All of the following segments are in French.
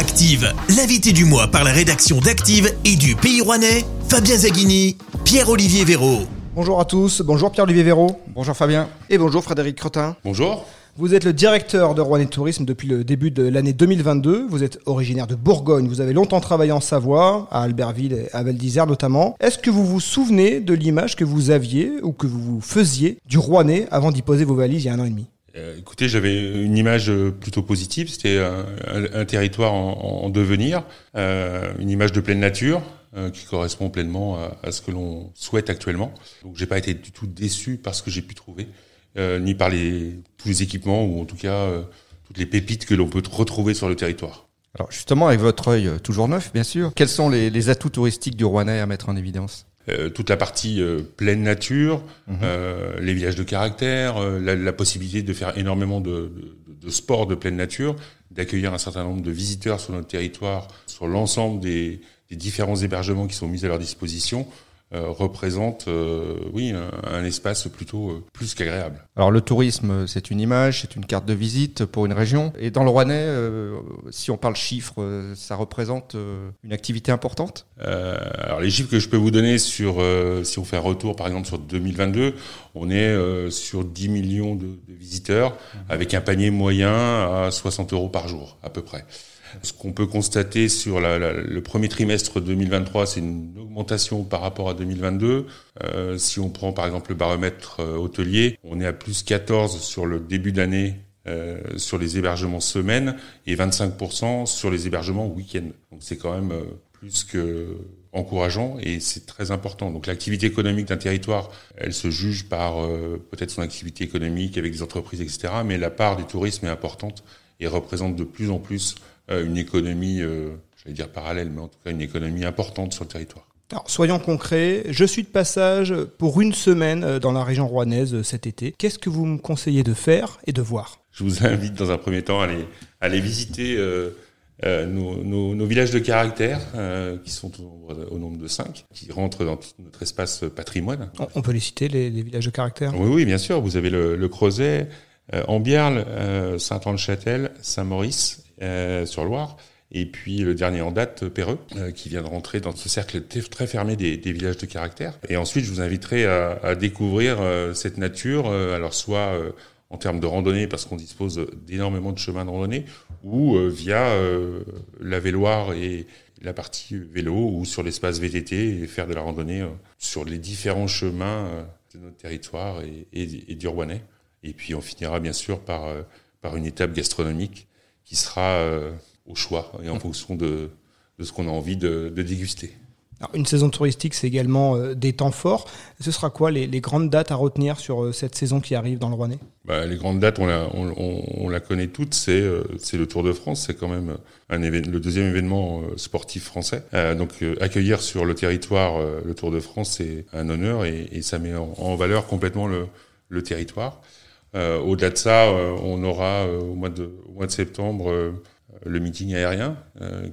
Active, l'invité du mois par la rédaction d'Active et du Pays Rouennais, Fabien Zaghini, Pierre-Olivier Véraud. Bonjour à tous, bonjour Pierre-Olivier Véraud. Bonjour Fabien. Et bonjour Frédéric Cretin. Bonjour. Vous êtes le directeur de Rouennais Tourisme depuis le début de l'année 2022. Vous êtes originaire de Bourgogne. Vous avez longtemps travaillé en Savoie, à Albertville et à Val d'Isère notamment. Est-ce que vous vous souvenez de l'image que vous aviez ou que vous faisiez du Rouennais avant d'y poser vos valises il y a un an et demi? Euh, écoutez, j'avais une image plutôt positive. C'était un, territoire en, en devenir, euh, une image de pleine nature euh, qui correspond pleinement à, ce que l'on souhaite actuellement. Donc, j'ai pas été du tout déçu par ce que j'ai pu trouver, euh, ni par les, tous les équipements ou en tout cas euh, toutes les pépites que l'on peut retrouver sur le territoire. Alors justement, avec votre œil euh, toujours neuf, bien sûr, quels sont les, les atouts touristiques du Rouennais à mettre en évidence? euh, toute la partie euh, pleine nature, mmh. euh, les villages de caractère, euh, la, la, possibilité de faire énormément de, de, de sport de pleine nature, d'accueillir un certain nombre de visiteurs sur notre territoire, sur l'ensemble des, des, différents hébergements qui sont mis à leur disposition. Euh, représente euh, oui un, un, espace plutôt euh, plus qu'agréable. Alors le tourisme, c'est une image, c'est une carte de visite pour une région. Et dans le Rouennais, si on parle chiffres, ça représente une activité importante? Alors les chiffres que je peux vous donner sur si on fait un retour par exemple sur 2022, on est sur 10 millions de, de visiteurs mmh. avec un panier moyen à 60 euros par jour à peu près. Ce qu'on peut constater sur le premier trimestre 2023, c'est une augmentation par rapport à 2022. Euh, si on prend par exemple le baromètre euh, hôtelier, on est à plus 14 sur le début d'année euh, sur les hébergements semaines et 25% sur les hébergements week-end. Donc c'est quand même plus que encourageant et c'est très important. Donc l'activité économique d'un territoire, elle se juge par peut-être son activité économique avec des entreprises, etc. Mais la part du tourisme est importante et représente de plus en plus une économie, euh, j'allais dire parallèle, mais en tout cas une économie importante sur le territoire. Alors, soyons concrets, je suis de passage pour une semaine euh, dans la région rouennaise cet été. Qu'est-ce que vous me conseillez de faire et de voir? Je vous invite dans un premier temps à aller, à aller visiter euh, euh, nos, nos, nos, villages de caractère, euh, qui sont au, au, nombre de cinq, qui rentrent dans notre espace patrimoine. On peut les citer, les, les villages de caractère? Oui, oui, bien sûr. Vous avez le, le Creuset, euh, Ambierle, Saint-Anne-Châtel, Saint-Maurice euh, sur Loire. Et puis le dernier en date, Perreux, euh, qui vient de rentrer dans ce cercle très fermé des, villages de caractère. Et ensuite, je vous inviterai à, découvrir euh, cette nature, euh, alors soit euh, en termes de randonnée, parce qu'on dispose d'énormément de chemins de randonnée, ou euh, via la véloire et la partie vélo, ou sur l'espace VTT, et faire de la randonnée sur les différents chemins de notre territoire et, et, et du Rouennais. Et puis on finira bien sûr par, par une étape gastronomique qui sera euh, au choix et en mmh. fonction de, de ce qu'on a envie de, de déguster. Alors, une saison touristique, c'est également euh, des temps forts. Ce sera quoi les, les, grandes dates à retenir sur euh, cette saison qui arrive dans le Rouennais bah, Les grandes dates, on la, on, on, on la connaît toutes. C'est euh, le Tour de France. C'est quand même un le deuxième événement sportif français. Donc accueillir sur le territoire le Tour de France, c'est un honneur et, et, ça met en, en valeur complètement le, le territoire. Euh, Au-delà de ça, euh, on aura euh, au, mois de, septembre le meeting aérien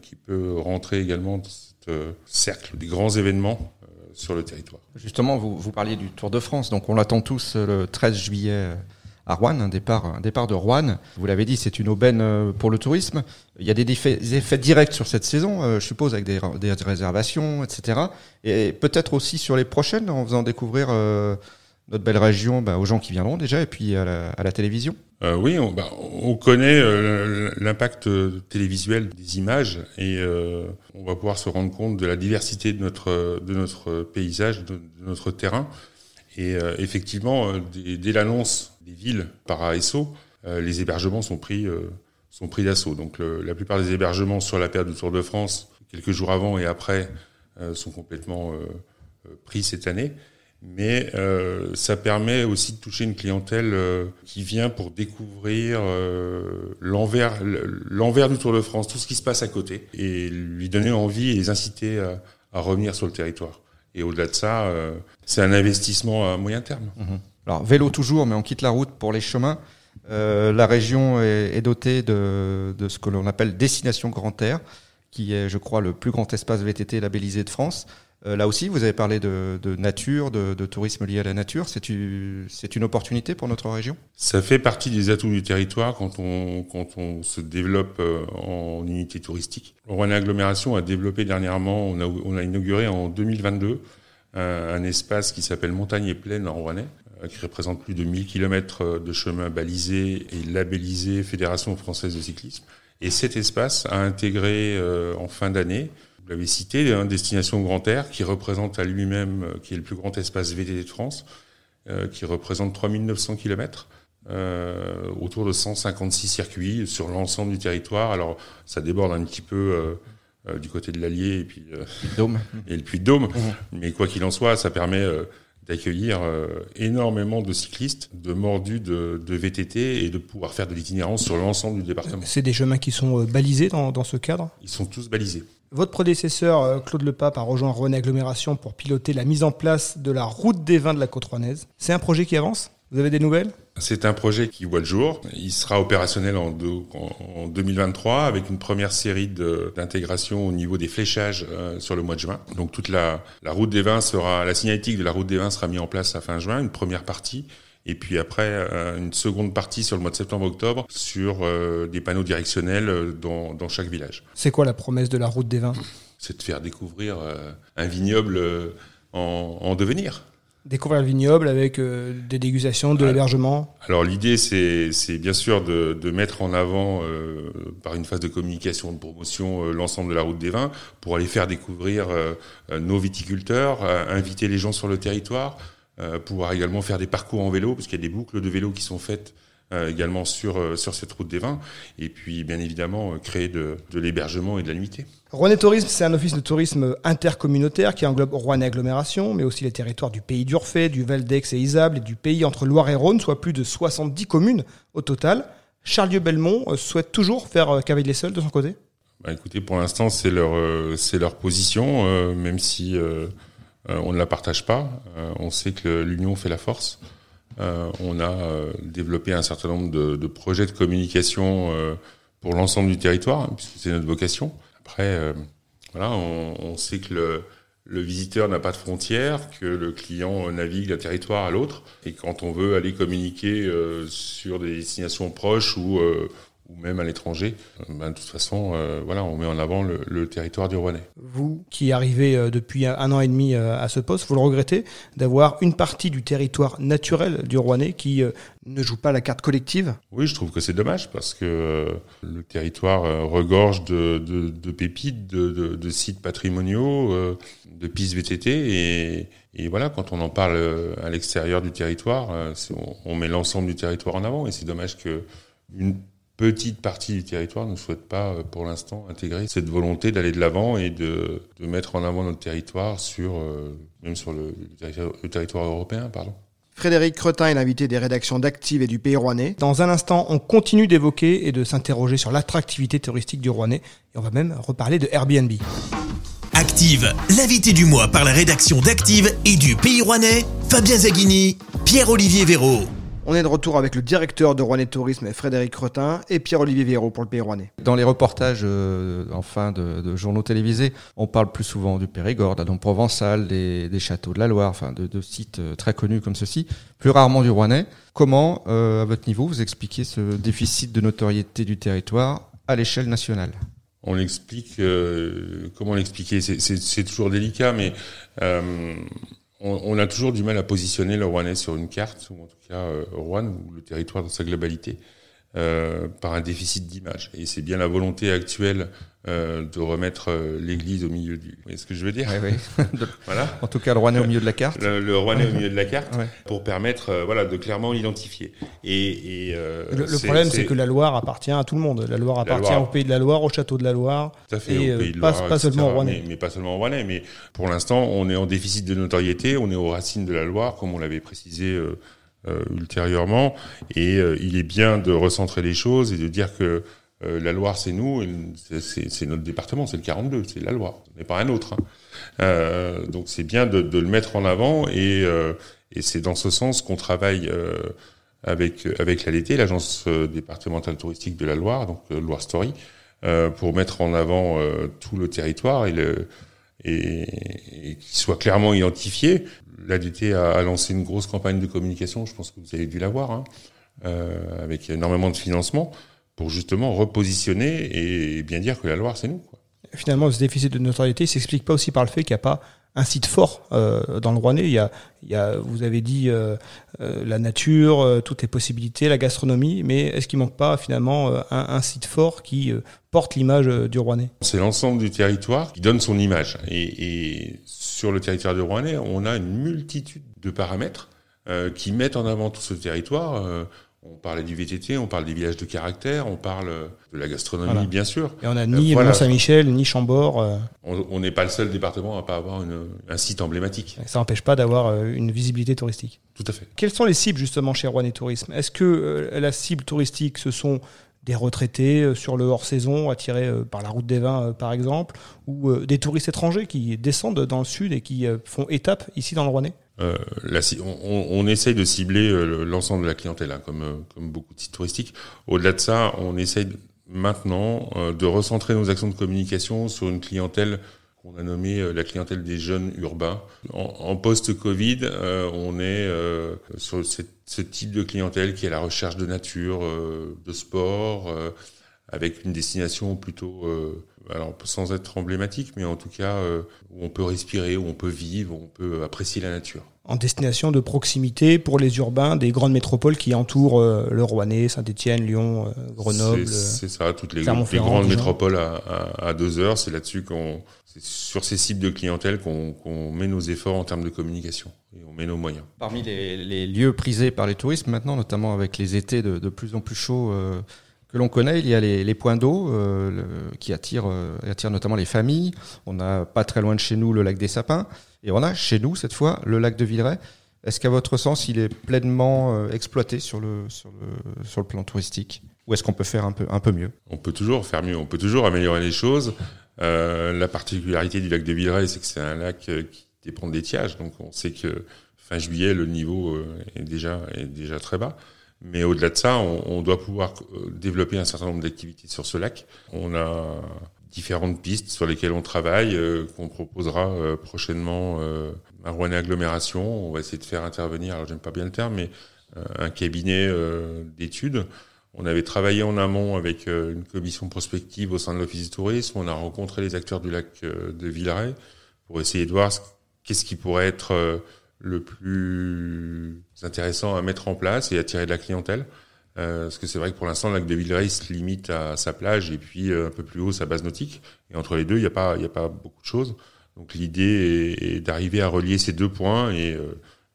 qui peut rentrer également dans ce cercle des grands événements sur le territoire. Justement, vous, parliez du Tour de France, donc on l'attend tous le 13 juillet à Rouen, un départ, un départ de Rouen. Vous l'avez dit, c'est une aubaine pour le tourisme. Il y a des effets, directs sur cette saison, je suppose, avec des, réservations, etc. Et peut-être aussi sur les prochaines, en faisant découvrir notre belle région bah, aux gens qui viendront déjà et puis à la, télévision euh, Oui, on, bah, on connaît euh, l'impact télévisuel des images et euh, on va pouvoir se rendre compte de la diversité de notre, de notre paysage, de, notre terrain. Et euh, effectivement, euh, dès, l'annonce des villes par ASO, euh, les hébergements sont pris, pris d'assaut. Donc la plupart des hébergements sur la période du Tour de France, quelques jours avant et après, sont complètement pris cette année mais euh, ça permet aussi de toucher une clientèle euh, qui vient pour découvrir euh, l'envers l'envers du Tour de France, tout ce qui se passe à côté, et lui donner envie et les inciter à, revenir sur le territoire. Et au-delà de ça, c'est un investissement à moyen terme. Mmh. Alors vélo toujours, mais on quitte la route pour les chemins. La région est, est dotée de, de ce que l'on appelle destination grand air, qui est, je crois, le plus grand espace VTT labellisé de France. Euh, là aussi, vous avez parlé de, nature, de, tourisme lié à la nature. C'est une, opportunité pour notre région? Ça fait partie des atouts du territoire quand on, se développe euh, en unité touristique. Rouen Agglomération a développé dernièrement, on a, inauguré en 2022 un, un espace qui s'appelle Montagne et Plaine en Rouennais, euh, qui représente plus de 1000 km de chemin balisés et labellisés Fédération française de cyclisme. Et cet espace a intégré euh, en fin d'année vous l'avez cité, hein, Destination Grand Air, qui représente à lui-même, euh, qui est le plus grand espace VTT de France, euh, qui représente 3900 km, euh, autour de 156 circuits sur l'ensemble du territoire. Alors, ça déborde un petit peu du côté de l'Allier et puis Dôme. et le Puy-de-Dôme, mmh. mais quoi qu'il en soit, ça permet d'accueillir énormément de cyclistes, de mordus de, de, VTT et de pouvoir faire de l'itinérance sur l'ensemble du département. C'est des chemins qui sont balisés dans, dans ce cadre? Ils sont tous balisés. Votre prédécesseur, euh, Claude Lepape, a rejoint René Agglomération pour piloter la mise en place de la route des vins de la côte rouennaise. C'est un projet qui avance? Vous avez des nouvelles? C'est un projet qui voit le jour. Il sera opérationnel en 2023 avec une première série d'intégration au niveau des fléchages euh, sur le mois de juin. Donc toute la, la route des vins sera, la signalétique de la route des vins sera mise en place à fin juin, une première partie. Et puis après, euh, une seconde partie sur le mois de septembre-octobre sur euh, des panneaux directionnels euh, dans, dans chaque village. C'est quoi la promesse de la route des vins? C'est de faire découvrir un vignoble en, en devenir. Découvrir le vignoble avec euh, des dégustations, de l'hébergement? Alors l'idée, c'est, bien sûr de, de, mettre en avant, euh, par une phase de communication, de promotion, euh, l'ensemble de la route des vins, pour aller faire découvrir nos viticulteurs, inviter les gens sur le territoire, pouvoir également faire des parcours en vélo, parce qu'il y a des boucles de vélo qui sont faites euh, également sur, euh, sur cette route des vins, et puis bien évidemment euh, créer de, de l'hébergement et de la nuitée. Rouennais Tourisme, c'est un office de tourisme intercommunautaire qui englobe Rouennais Agglomération, mais aussi les territoires du pays d'Urfé, du Val d'Aix et Isable, et du pays entre Loire et Rhône, soit plus de 70 communes au total. Charles Belmont souhaite toujours faire cavalier seul de son côté? Bah, Écoutez, pour l'instant, c'est leur, c'est leur position, euh, même si euh, euh, on ne la partage pas. Euh, on sait que l'union fait la force. Euh, on a développé un certain nombre de, projets de communication pour l'ensemble du territoire, hein, puisque c'est notre vocation. Après, voilà, on, sait que le, visiteur n'a pas de frontières, que le client navigue d'un territoire à l'autre. Et quand on veut aller communiquer euh, sur des destinations proches ou, euh, ou même à l'étranger, ben, de toute façon, euh, voilà, on met en avant le, le, territoire du Rouennais. Vous, qui arrivez euh, depuis un an et demi euh, à ce poste, vous le regrettez d'avoir une partie du territoire naturel du Rouennais qui euh, ne joue pas la carte collective? Oui, je trouve que c'est dommage parce que euh, le territoire regorge de, de, de pépites, de, de, sites patrimoniaux, de pistes VTT et, et voilà, quand on en parle à l'extérieur du territoire, on, on met l'ensemble du territoire en avant et c'est dommage que une petite partie du territoire ne souhaite pas, euh, pour l'instant, intégrer cette volonté d'aller de l'avant et de, de, mettre en avant notre territoire sur, euh, même sur le, le, territoire européen, pardon. Frédéric Cretin est l'invité des rédactions d'Active et du Pays Rouennais. Dans un instant, on continue d'évoquer et de s'interroger sur l'attractivité touristique du Rouennais. Et on va même reparler de Airbnb. Active, l'invité du mois par la rédaction d'Active et du Pays Rouennais, Fabien Zaghini, Pierre-Olivier Véraud. On est de retour avec le directeur de Rouennais Tourisme, Frédéric Cretin, et Pierre-Olivier Véraud pour le Pays Rouennais. Dans les reportages euh, en fin de, de, journaux télévisés, on parle plus souvent du Périgord, de la Dôme provençale, des, des, châteaux de la Loire, enfin de, de, sites euh, très connus comme ceci, plus rarement du Rouennais. Comment, euh, à votre niveau, vous expliquez ce déficit de notoriété du territoire à l'échelle nationale? On l'explique, euh, comment l'expliquer? C'est toujours délicat, mais euh, on, a toujours du mal à positionner le Rouennais sur une carte, ou en tout cas euh, Rouen, ou le territoire dans sa globalité, euh, par un déficit d'image. Et c'est bien la volonté actuelle euh, de remettre euh, l'église au milieu du... Vous voyez ce que je veux dire? Oui, oui. voilà. En tout cas, le Rouennais au milieu de la carte. Le, le Rouennais au milieu de la carte, ouais. pour permettre euh, voilà, de clairement l'identifier. Et, et le, le problème, c'est que la Loire appartient à tout le monde. La Loire appartient la Loire, au pays de la Loire, au château de la Loire. Tout à fait, et au pays de pas, Loire, pas seulement au Rouennais. Mais, mais, pas seulement au Rouennais. Mais pour l'instant, on est en déficit de notoriété, on est aux racines de la Loire, comme on l'avait précisé ultérieurement. Et euh, il est bien de recentrer les choses et de dire que euh, la Loire, c'est nous, c'est notre département, c'est le 42, c'est la Loire, mais pas un autre. Hein. Euh, donc c'est bien de, le mettre en avant et, euh, et c'est dans ce sens qu'on travaille avec avec l'ADT, l'agence départementale touristique de la Loire, donc Loire Story, pour mettre en avant tout le territoire et le et, et qui soit clairement identifié. L'ADT a, a, lancé une grosse campagne de communication, je pense que vous avez dû la voir, hein, euh, avec énormément de financement pour justement repositionner et bien dire que la Loire, c'est nous. Finalement, ce déficit de notoriété s'explique pas aussi par le fait qu'il n'y a pas un site fort euh, dans le Rouennais. Vous avez dit euh, euh, la nature, toutes les possibilités, la gastronomie, mais est-ce qu'il manque pas finalement un, site fort qui porte l'image du Rouennais? C'est l'ensemble du territoire qui donne son image. Et, sur le territoire du Rouennais, on a une multitude de paramètres qui mettent en avant tout ce territoire. On parlait du VTT, on parle des villages de caractère, on parle de la gastronomie, voilà. bien sûr. Et on a ni euh, voilà. Mont-Saint-Michel, ni Chambord. Euh... On n'est pas le seul département à pas avoir une, un site emblématique. Ça n'empêche pas d'avoir euh, une visibilité touristique. Tout à fait. Quelles sont les cibles justement chez Rouen et Tourisme? Est-ce que euh, la cible touristique, ce sont des retraités euh, sur le hors-saison attirés par la route des vins, par exemple, ou des touristes étrangers qui descendent dans le sud et qui font étape ici dans le Rouennais euh, on, essaye de cibler euh, l'ensemble de la clientèle, hein, comme, euh, comme beaucoup de sites touristiques. Au-delà de ça, on essaye maintenant de recentrer nos actions de communication sur une clientèle qu'on a nommée la clientèle des jeunes urbains. En, post-Covid, on est sur ce type de clientèle qui est à la recherche de nature, de sport, avec une destination plutôt alors sans être emblématique, mais en tout cas euh, où on peut respirer, où on peut vivre, où on peut apprécier la nature. En destination de proximité pour les urbains des grandes métropoles qui entourent euh, le Rouennais, Saint-Étienne, Lyon, euh, Grenoble. C'est ça, toutes les, les grandes métropoles à, à, à, deux heures. C'est là-dessus qu'on, c'est sur ces cibles de clientèle qu'on qu met nos efforts en termes de communication et on met nos moyens. Parmi les, les lieux prisés par les touristes maintenant, notamment avec les étés de, de plus en plus chauds. Euh que l'on connaît, il y a les, les points d'eau euh, qui attirent, euh, attirent notamment les familles. On a pas très loin de chez nous le lac des Sapins et on a chez nous cette fois le lac de Villeray. Est-ce qu'à votre sens, il est pleinement euh, exploité sur le, sur le, sur le plan touristique? Ou est-ce qu'on peut faire un peu, un peu mieux? On peut toujours faire mieux, on peut toujours améliorer les choses. Euh, la particularité du lac de Villeray, c'est que c'est un lac qui dépend d'étiage, donc on sait que fin juillet, le niveau est déjà, est déjà très bas. Mais au-delà de ça, on, on, doit pouvoir euh, développer un certain nombre d'activités sur ce lac. On a différentes pistes sur lesquelles on travaille, euh, qu'on proposera euh, prochainement euh, à Rouen Agglomération. On va essayer de faire intervenir, alors j'aime pas bien le terme, mais euh, un cabinet d'études. On avait travaillé en amont avec une commission prospective au sein de l'Office du tourisme. On a rencontré les acteurs du lac de Villeray pour essayer de voir qu'est-ce qui pourrait être le plus intéressant à mettre en place et attirer de la clientèle. Euh, parce que c'est vrai que pour l'instant, le lac de Villeray se limite à sa plage et puis euh, un peu plus haut sa base nautique. Et entre les deux, il n'y a pas, il a pas beaucoup de choses. Donc l'idée est, est d'arriver à relier ces deux points et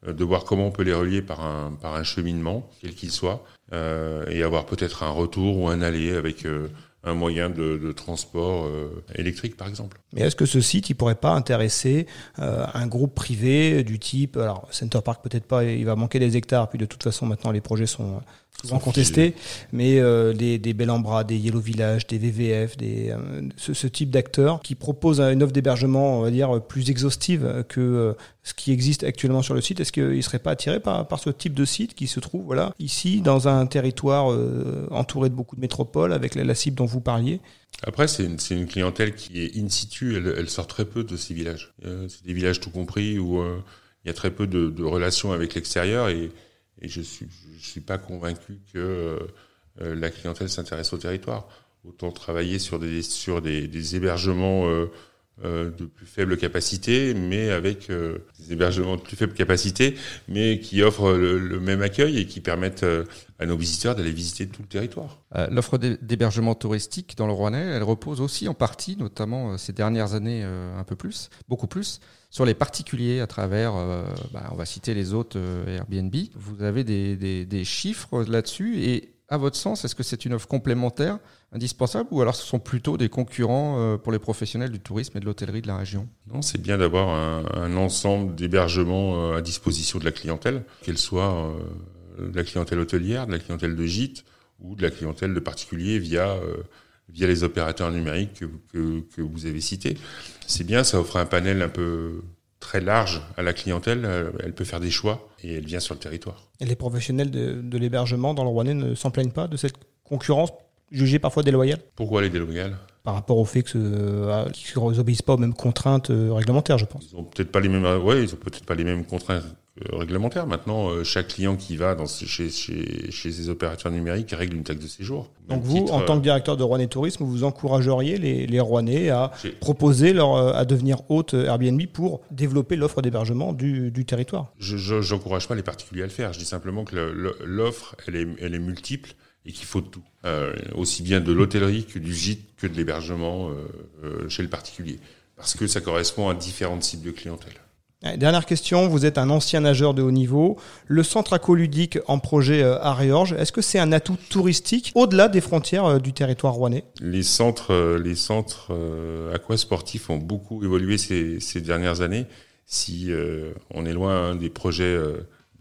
euh, de voir comment on peut les relier par un, par un cheminement, quel qu'il soit, euh, et avoir peut-être un retour ou un aller avec euh, un moyen de, transport euh, électrique, par exemple. Mais est-ce que ce site, il pourrait pas intéresser euh, un groupe privé du type, alors Center Park peut-être pas, il va manquer des hectares, puis de toute façon maintenant les projets sont souvent contestés, mais euh, des, des Bellambra, des Yellow Village, des VVF, des, euh, ce, ce, type d'acteurs qui proposent une offre d'hébergement, on va dire, plus exhaustive que euh, ce qui existe actuellement sur le site. Est-ce qu'ils ne seraient pas attirés par, par ce type de site qui se trouve voilà, ici, dans un territoire euh, entouré de beaucoup de métropoles, avec la, la cible dont vous parliez? Après, c'est une, une, clientèle qui est in situ, elle, elle, sort très peu de ces villages. Euh, c'est des villages tout compris où euh, il y a très peu de, de relations avec l'extérieur et, et, je suis, je suis pas convaincu que euh, la clientèle s'intéresse au territoire. Autant travailler sur des hébergements euh, de plus faible capacité, mais avec euh, des hébergements de plus faible capacité, mais qui offrent le, même accueil et qui permettent euh, à nos visiteurs d'aller visiter tout le territoire. Euh, L'offre d'hébergement touristique dans le Rouennais, elle repose aussi en partie, notamment ces dernières années un peu plus, beaucoup plus, sur les particuliers à travers, bah, on va citer les autres Airbnb. Vous avez des, des chiffres là-dessus et à votre sens, est-ce que c'est une offre complémentaire, indispensable, ou alors ce sont plutôt des concurrents euh, pour les professionnels du tourisme et de l'hôtellerie de la région? Non, c'est bien d'avoir un, ensemble d'hébergements euh, à disposition de la clientèle, qu'elle soit euh, de la clientèle hôtelière, de la clientèle de gîte ou de la clientèle de particuliers via via les opérateurs numériques que, que, que vous avez cités. C'est bien, ça offre un panel un peu très large à la clientèle, elle peut faire des choix et elle vient sur le territoire. Et les professionnels de, de l'hébergement dans le Rouennais ne s'en plaignent pas de cette concurrence jugée parfois déloyale? Pourquoi elle est déloyale? Par rapport au fait euh, qu'ils n'obéissent pas aux mêmes contraintes euh, réglementaires, je pense. Ils ont peut-être pas les mêmes, ouais, ils ont peut-être pas les mêmes contraintes euh, réglementaires. Maintenant, euh, chaque client qui va dans, ce- chez, chez, chez ces opérateurs numériques règle une taxe de séjour. Donc vous, titre, en tant euh, que directeur de Rouennais Tourisme, vous encourageriez les, les Rouennais à proposer leur, euh, à devenir hôte Airbnb pour développer l'offre d'hébergement du, du territoire? Je j'encourage pas les particuliers à le faire. Je dis simplement que l'offre, elle est, elle est multiple et qu'il faut de tout. Euh, aussi bien de l'hôtellerie que du gîte que de l'hébergement euh, euh, chez le particulier. Parce que ça correspond à différentes cibles de clientèle. Dernière question, vous êtes un ancien nageur de haut niveau. Le centre aqualudique en projet euh, à Riorges, est-ce que c'est un atout touristique au-delà des frontières euh, du territoire rouennais? Les centres, euh, aquasportifs ont beaucoup évolué ces, dernières années. Si on est loin hein, des projets,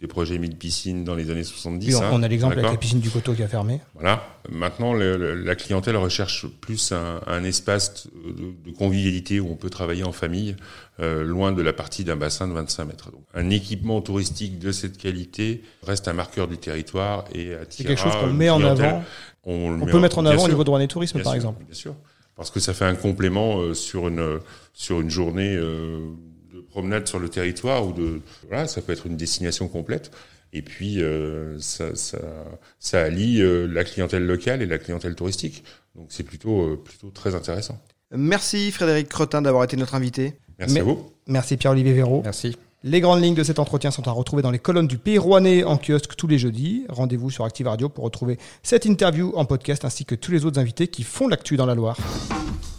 des projets 1000 piscines dans les années 70. Oui, on, hein, on a l'exemple avec la piscine du Coteau qui a fermé. Voilà. Maintenant, le- le- la clientèle recherche plus un, un espace de, de convivialité où on peut travailler en famille, euh, loin de la partie d'un bassin de 25 mètres. Donc, un équipement touristique de cette qualité reste un marqueur du territoire et C'est attirera quelque chose qu'on met en avant. On, le On met peut mettre en avant au niveau de Rouennais Tourisme, par sûr, exemple. Bien sûr. Parce que ça fait un complément euh, sur une sur une journée euh, promenade sur le territoire ou de voilà, ça peut être une destination complète. Et puis euh, ça, ça ça allie euh, la clientèle locale et la clientèle touristique. Donc c'est plutôt euh, plutôt très intéressant. Merci Frédéric Cretin d'avoir été notre invité. Merci Mais- à vous. Merci Pierre-Olivier Véraud. Merci. Les grandes lignes de cet entretien sont à retrouver dans les colonnes du Pays Rouennais en kiosque tous les jeudis. Rendez-vous sur Active Radio pour retrouver cette interview en podcast ainsi que tous les autres invités qui font l'actu dans la Loire.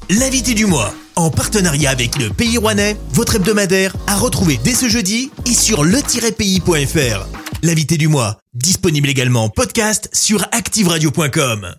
L'invité du mois, en partenariat avec le Pays Rouennais, votre hebdomadaire, à retrouver dès ce jeudi et sur le-pays.fr. L'invité du mois, disponible également en podcast sur activeradio.com.